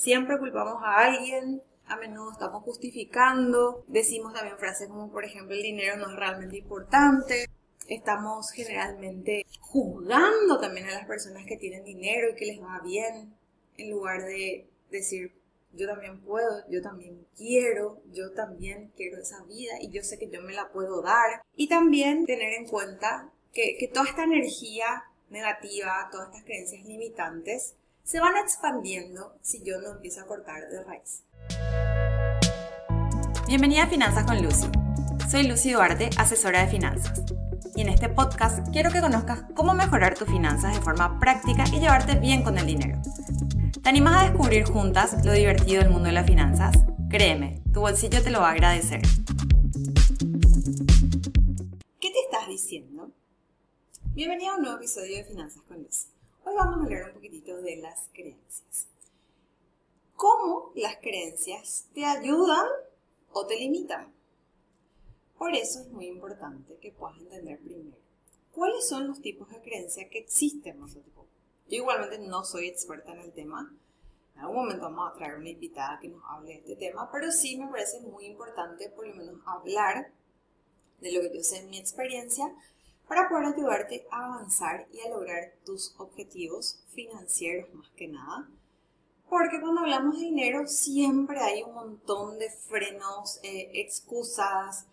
Siempre culpamos a alguien, a menudo estamos justificando, decimos también frases como por ejemplo el dinero no es realmente importante, estamos generalmente juzgando también a las personas que tienen dinero y que les va bien, en lugar de decir yo también puedo, yo también quiero, yo también quiero esa vida y yo sé que yo me la puedo dar. Y también tener en cuenta que, que toda esta energía negativa, todas estas creencias limitantes, se van expandiendo si yo no empiezo a cortar de raíz. Bienvenida a Finanzas con Lucy. Soy Lucy Duarte, asesora de finanzas. Y en este podcast quiero que conozcas cómo mejorar tus finanzas de forma práctica y llevarte bien con el dinero. ¿Te animas a descubrir juntas lo divertido del mundo de las finanzas? Créeme, tu bolsillo te lo va a agradecer. ¿Qué te estás diciendo? Bienvenida a un nuevo episodio de Finanzas con Lucy. Hoy vamos a hablar un poquitito de las creencias. ¿Cómo las creencias te ayudan o te limitan? Por eso es muy importante que puedas entender primero cuáles son los tipos de creencias que existen. Yo igualmente no soy experta en el tema. En algún momento vamos a traer una invitada que nos hable de este tema, pero sí me parece muy importante por lo menos hablar de lo que yo sé en mi experiencia para poder ayudarte a avanzar y a lograr tus objetivos financieros más que nada. Porque cuando hablamos de dinero siempre hay un montón de frenos, eh, excusas,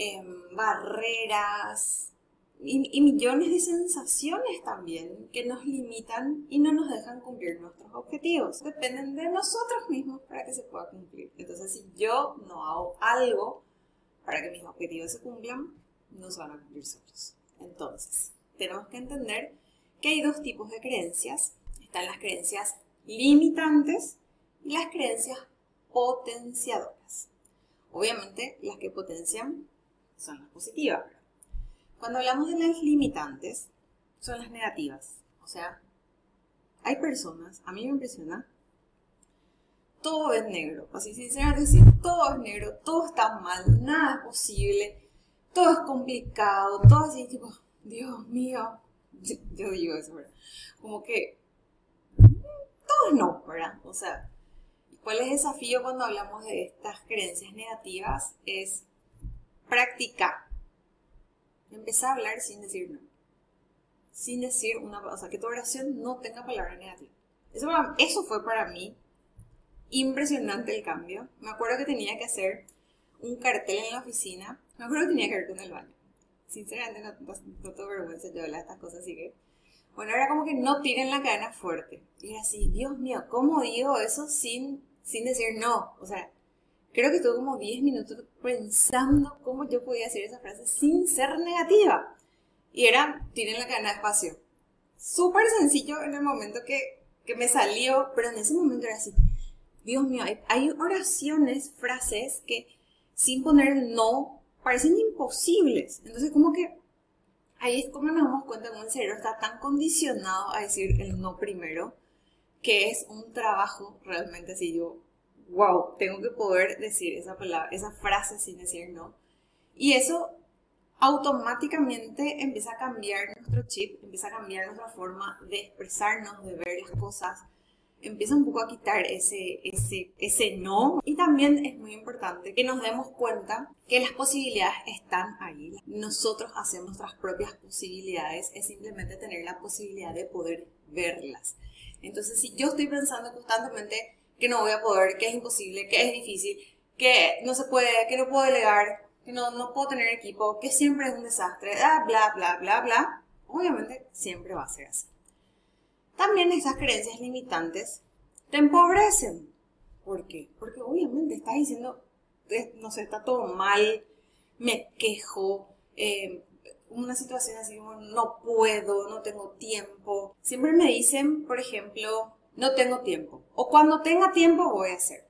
Em, barreras y, millones de sensaciones también que nos limitan y no nos dejan cumplir nuestros objetivos. Dependen de nosotros mismos para que se pueda cumplir. Entonces, si yo no hago algo para que mis objetivos se cumplan, no se van a cumplir solos. Entonces, tenemos que entender que hay dos tipos de creencias. Están las creencias limitantes y las creencias potenciadoras. Obviamente, las que potencian son las positivas. Cuando hablamos de las limitantes, son las negativas. O sea, hay personas, a mí me impresiona, todo es negro. Así sinceramente decir, todo es negro, todo está mal, nada es posible, todo es complicado, todo así tipo, Dios mío, yo, digo eso, ¿verdad? Como que todo es no, ¿verdad? O sea, ¿cuál es el desafío cuando hablamos de estas creencias negativas? Es Práctica. Empezá a hablar sin decir no. Sin decir una o sea, que tu oración no tenga palabra negativa. Eso, eso fue para mí impresionante el cambio. Me acuerdo que tenía que hacer un cartel en la oficina. Me acuerdo que tenía que ver con el baño. Sinceramente no, no, tengo vergüenza yo hablar estas cosas, así que... Bueno, era como que no tiren la cadena fuerte. Y era así, Dios mío, ¿cómo digo eso sin, sin decir no? O sea, creo que estuve como 10 minutos pensando cómo yo podía decir esa frase sin ser negativa. Y era, tienen la cadena de espacio. Súper sencillo en el momento que, que, me salió, pero en ese momento era así, Dios mío, hay, oraciones, frases que sin poner no parecen imposibles. Entonces como que ahí es como nos damos cuenta cómo el cerebro está tan condicionado a decir el no primero, que es un trabajo realmente así yo wow, tengo que poder decir esa palabra, esa frase sin decir no. Y eso automáticamente empieza a cambiar nuestro chip, empieza a cambiar nuestra forma de expresarnos, de ver las cosas, empieza un poco a quitar ese, ese, ese no. Y también es muy importante que nos demos cuenta que las posibilidades están ahí. Nosotros hacemos nuestras propias posibilidades, es simplemente tener la posibilidad de poder verlas. Entonces, si yo estoy pensando constantemente, que no voy a poder, que es imposible, que es difícil, que no se puede, que no puedo delegar, que no, no puedo tener equipo, que siempre es un desastre, bla, bla, bla, bla, bla, obviamente siempre va a ser así. También esas creencias limitantes te empobrecen. ¿Por qué? Porque obviamente estás diciendo, eh, no sé, está todo mal, me quejo, eh, una situación así como no puedo, no tengo tiempo. Siempre me dicen, por ejemplo, no tengo tiempo. O cuando tenga tiempo voy a hacer.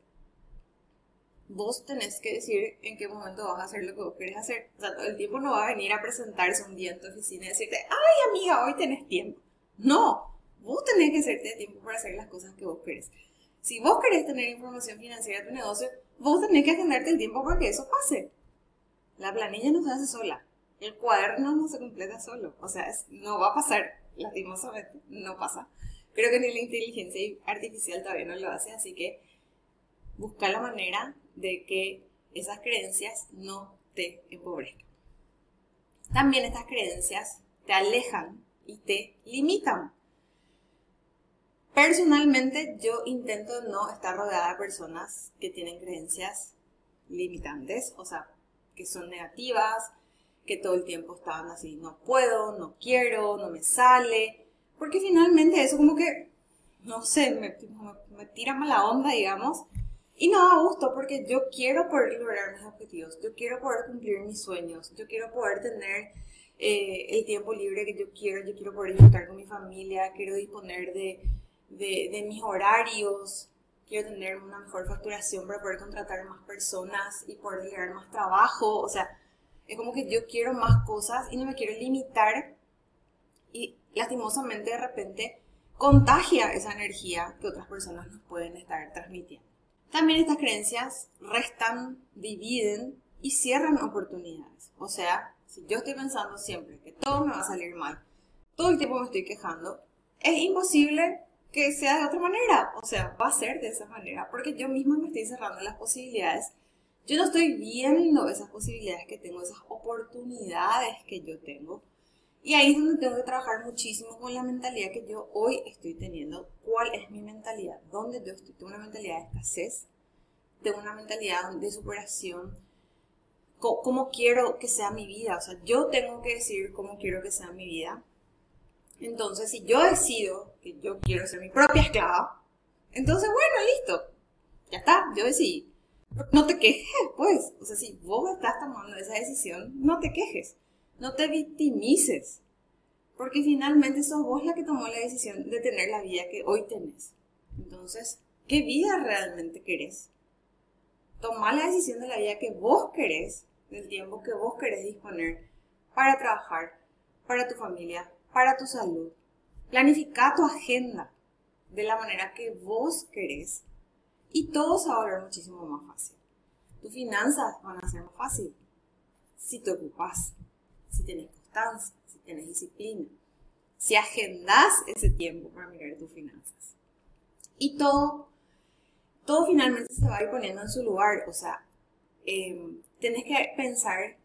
Vos tenés que decir en qué momento vas a hacer lo que vos querés hacer. O sea, el tiempo no va a venir a presentarse un día en tu oficina y decirte, ay amiga, hoy tenés tiempo. No, vos tenés que hacerte tiempo para hacer las cosas que vos querés. Si vos querés tener información financiera de tu negocio, vos tenés que agendarte el tiempo para que eso pase. La planilla no se hace sola. El cuaderno no se completa solo. O sea, no va a pasar. Lastimosamente, no pasa. Creo que ni la inteligencia artificial todavía no lo hace, así que busca la manera de que esas creencias no te empobrezcan. También estas creencias te alejan y te limitan. Personalmente yo intento no estar rodeada de personas que tienen creencias limitantes, o sea, que son negativas, que todo el tiempo estaban así, no puedo, no quiero, no me sale, porque finalmente eso como que, no sé, me, me, tira mala onda, digamos, y no da gusto porque yo quiero poder lograr mis objetivos, yo quiero poder cumplir mis sueños, yo quiero poder tener eh, el tiempo libre que yo quiero, yo quiero poder disfrutar con mi familia, quiero disponer de, de, de mis horarios, quiero tener una mejor facturación para poder contratar más personas y poder lograr más trabajo, o sea, es como que yo quiero más cosas y no me quiero limitar y lastimosamente de repente contagia esa energía que otras personas nos pueden estar transmitiendo. También estas creencias restan, dividen y cierran oportunidades. O sea, si yo estoy pensando siempre que todo me va a salir mal, todo el tiempo me estoy quejando, es imposible que sea de otra manera. O sea, va a ser de esa manera, porque yo misma me estoy cerrando las posibilidades. Yo no estoy viendo esas posibilidades que tengo, esas oportunidades que yo tengo. Y ahí es donde tengo que trabajar muchísimo con la mentalidad que yo hoy estoy teniendo. ¿Cuál es mi mentalidad? ¿Dónde yo estoy? Tengo una mentalidad de escasez, tengo una mentalidad de superación. ¿Cómo, quiero que sea mi vida? O sea, yo tengo que decir cómo quiero que sea mi vida. Entonces, si yo decido que yo quiero ser mi propia esclava, entonces, bueno, listo. Ya está, yo decidí. No te quejes, pues. O sea, si vos estás tomando esa decisión, no te quejes no te victimices, porque finalmente sos vos la que tomó la decisión de tener la vida que hoy tenés. Entonces, ¿qué vida realmente querés? Toma la decisión de la vida que vos querés, del tiempo que vos querés disponer para trabajar, para tu familia, para tu salud. Planifica tu agenda de la manera que vos querés y todo se va a volver muchísimo más fácil. Tus finanzas van a ser más fácil si te ocupas si tienes constancia, si tienes disciplina, si agendas ese tiempo para mirar tus finanzas. Y todo, todo finalmente se va a ir poniendo en su lugar. O sea, em, tenés que pensar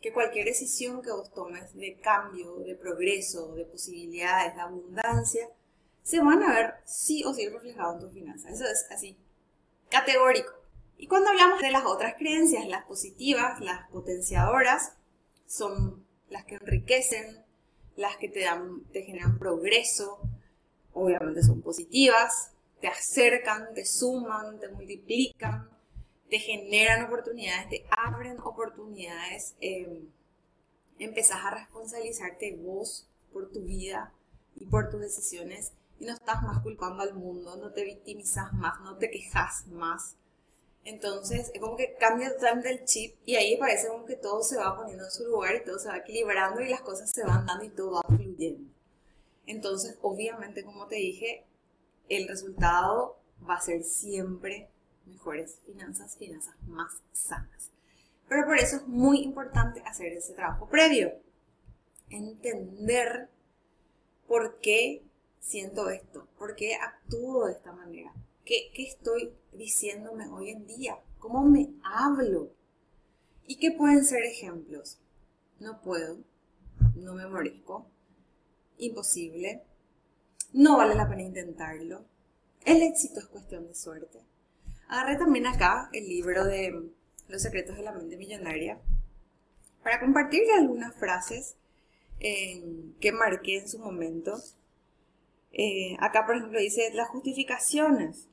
que cualquier decisión que vos tomes de cambio, de progreso, de posibilidades, de abundancia, se van a ver sí o sí reflejados en tus finanzas. Eso es así, categórico. Y cuando hablamos de las otras creencias, las positivas, las potenciadoras, son las que enriquecen, las que te, dan, te generan progreso, obviamente son positivas, te acercan, te suman, te multiplican, te generan oportunidades, te abren oportunidades, em, empezás a responsabilizarte vos por tu vida y por tus decisiones y no estás más culpando al mundo, no te victimizas más, no te quejas más, entonces, es como que cambia totalmente el chip y ahí parece como que todo se va poniendo en su lugar y todo se va equilibrando y las cosas se van dando y todo va fluyendo. Entonces, obviamente, como te dije, el resultado va a ser siempre mejores finanzas, finanzas más sanas. Pero por eso es muy importante hacer ese trabajo previo. Entender por qué siento esto, por qué actúo de esta manera, ¿Qué, estoy diciéndome hoy en día? ¿Cómo me hablo? ¿Y qué pueden ser ejemplos? No puedo, no me merezco, imposible, no vale la pena intentarlo, el éxito es cuestión de suerte. Agarré también acá el libro de Los secretos de la mente millonaria para compartirle algunas frases que marqué en su momento. Eh, acá, por ejemplo, dice las justificaciones.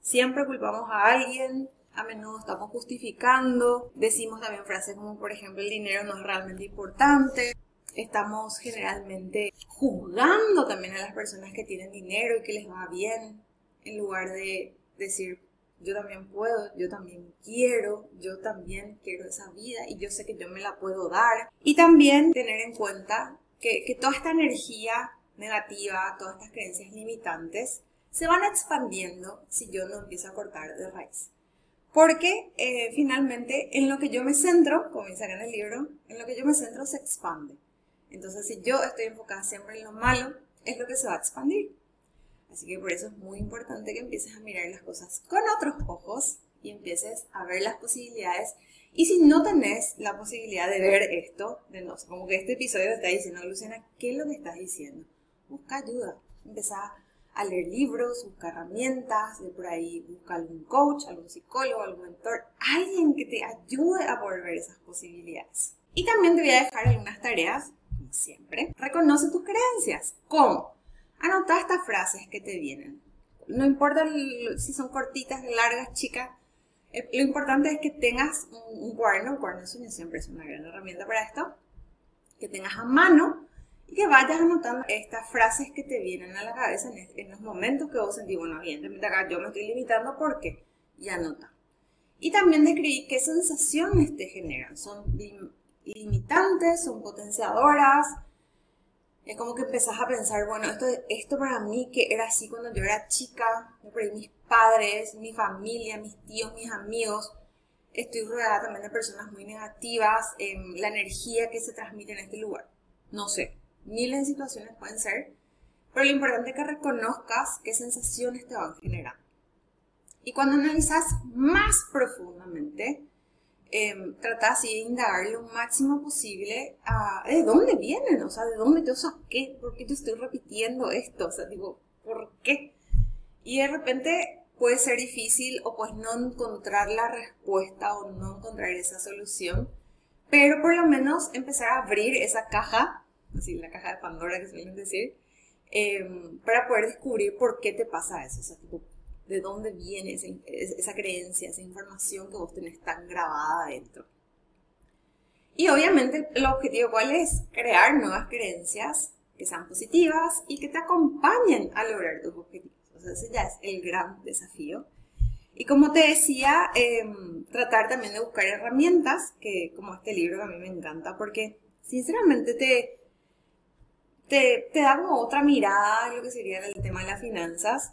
Siempre culpamos a alguien, a menudo estamos justificando, decimos también frases como por ejemplo el dinero no es realmente importante, estamos generalmente juzgando también a las personas que tienen dinero y que les va bien, en lugar de decir yo también puedo, yo también quiero, yo también quiero esa vida y yo sé que yo me la puedo dar. Y también tener en cuenta que, que toda esta energía negativa, todas estas creencias limitantes, se van expandiendo si yo no empiezo a cortar de raíz. Porque eh, finalmente en lo que yo me centro, como dice en el libro, en lo que yo me centro se expande. Entonces si yo estoy enfocada siempre en lo malo, es lo que se va a expandir. Así que por eso es muy importante que empieces a mirar las cosas con otros ojos y empieces a ver las posibilidades. Y si no tenés la posibilidad de ver esto, de no, como que este episodio te está diciendo, Luciana, ¿qué es lo que estás diciendo? Busca ayuda, empieza a leer libros, busca herramientas, de por ahí busca algún coach, algún psicólogo, algún mentor, alguien que te ayude a poder ver esas posibilidades. Y también te voy a dejar algunas tareas, como siempre. Reconoce tus creencias. ¿Cómo? Anota estas frases que te vienen. No importa si son cortitas, largas, chicas. Eh, lo importante es que tengas un, cuaderno, un cuaderno de sueños siempre es una gran herramienta para esto, que tengas a mano y que vayas anotando estas frases que te vienen a la cabeza en, los momentos que vos sentís, bueno, evidentemente acá yo me estoy limitando porque, y anota. Y también describí qué sensaciones te generan. Son limitantes, son potenciadoras, es como que empezás a pensar, bueno, esto, esto para mí que era así cuando yo era chica, mis padres, mi familia, mis tíos, mis amigos, estoy rodeada también de personas muy negativas, em, la energía que se transmite en este lugar. No sé, miles de situaciones pueden ser, pero lo importante es que reconozcas qué sensaciones te van generando. Y cuando analizas más profundamente, eh, trata así de indagar lo máximo posible a de dónde vienen, o sea, de dónde yo saqué, por qué yo estoy repitiendo esto, o sea, digo, ¿por qué? Y de repente puede ser difícil o pues no encontrar la respuesta o no encontrar esa solución, pero por lo menos empezar a abrir esa caja, así la caja de Pandora que suelen decir, em, para poder descubrir por qué te pasa eso, o sea, tipo, de dónde viene esa, creencia, esa información que vos tenés tan grabada adentro. Y obviamente el objetivo cuál es? Crear nuevas creencias que sean positivas y que te acompañen a lograr tus objetivos. O sea, ese ya es el gran desafío. Y como te decía, em, tratar también de buscar herramientas, que como este libro que a mí me encanta, porque sinceramente te, te, te da como otra mirada a lo que sería el tema de las finanzas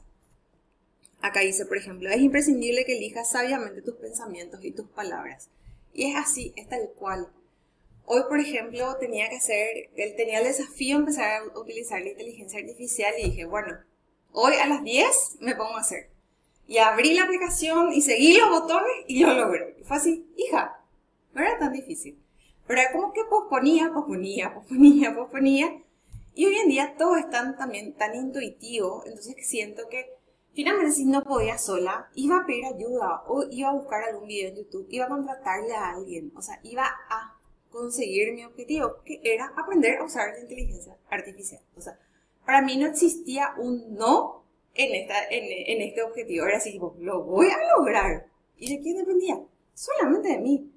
Acá dice, por ejemplo, es imprescindible que elijas sabiamente tus pensamientos y tus palabras. Y es así, es tal cual. Hoy, por ejemplo, tenía que hacer, él tenía el desafío de empezar a utilizar la inteligencia artificial y dije, bueno, hoy a las 10 me pongo a hacer. Y abrí la aplicación y seguí los botones y yo lo logré. Y fue así, hija, no era tan difícil. Pero como que posponía, posponía, posponía, posponía. Y hoy en día todo es tan, también tan intuitivo, entonces siento que Finalmente, si no podía sola, iba a pedir ayuda o iba a buscar algún video en YouTube, iba a contratarle a alguien, o sea, iba a conseguir mi objetivo, que era aprender a usar la inteligencia artificial. O sea, para mí no existía un no en, este objetivo, era así, tipo, lo voy a lograr. ¿Y de quién dependía? Solamente de mí.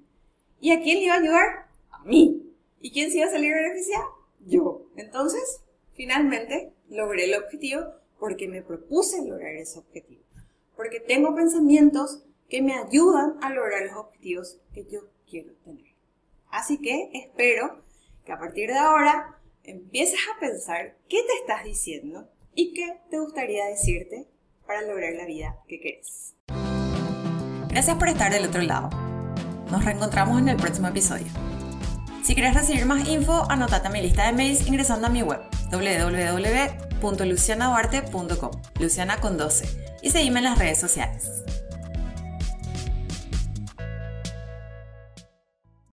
¿Y a quién le iba a ayudar? A mí. ¿Y quién se iba a salir beneficiado? Yo. Entonces, finalmente, logré el objetivo porque me propuse lograr ese objetivo, porque tengo pensamientos que me ayudan a lograr los objetivos que yo quiero tener. Así que espero que a partir de ahora empieces a pensar qué te estás diciendo y qué te gustaría decirte para lograr la vida que quieres. Gracias por estar del otro lado. Nos reencontramos en el próximo episodio. Si quieres recibir más info, anotate a mi lista de mails ingresando a mi web www.lucianaduarte.com, Luciana con 12, y seguime en las redes sociales.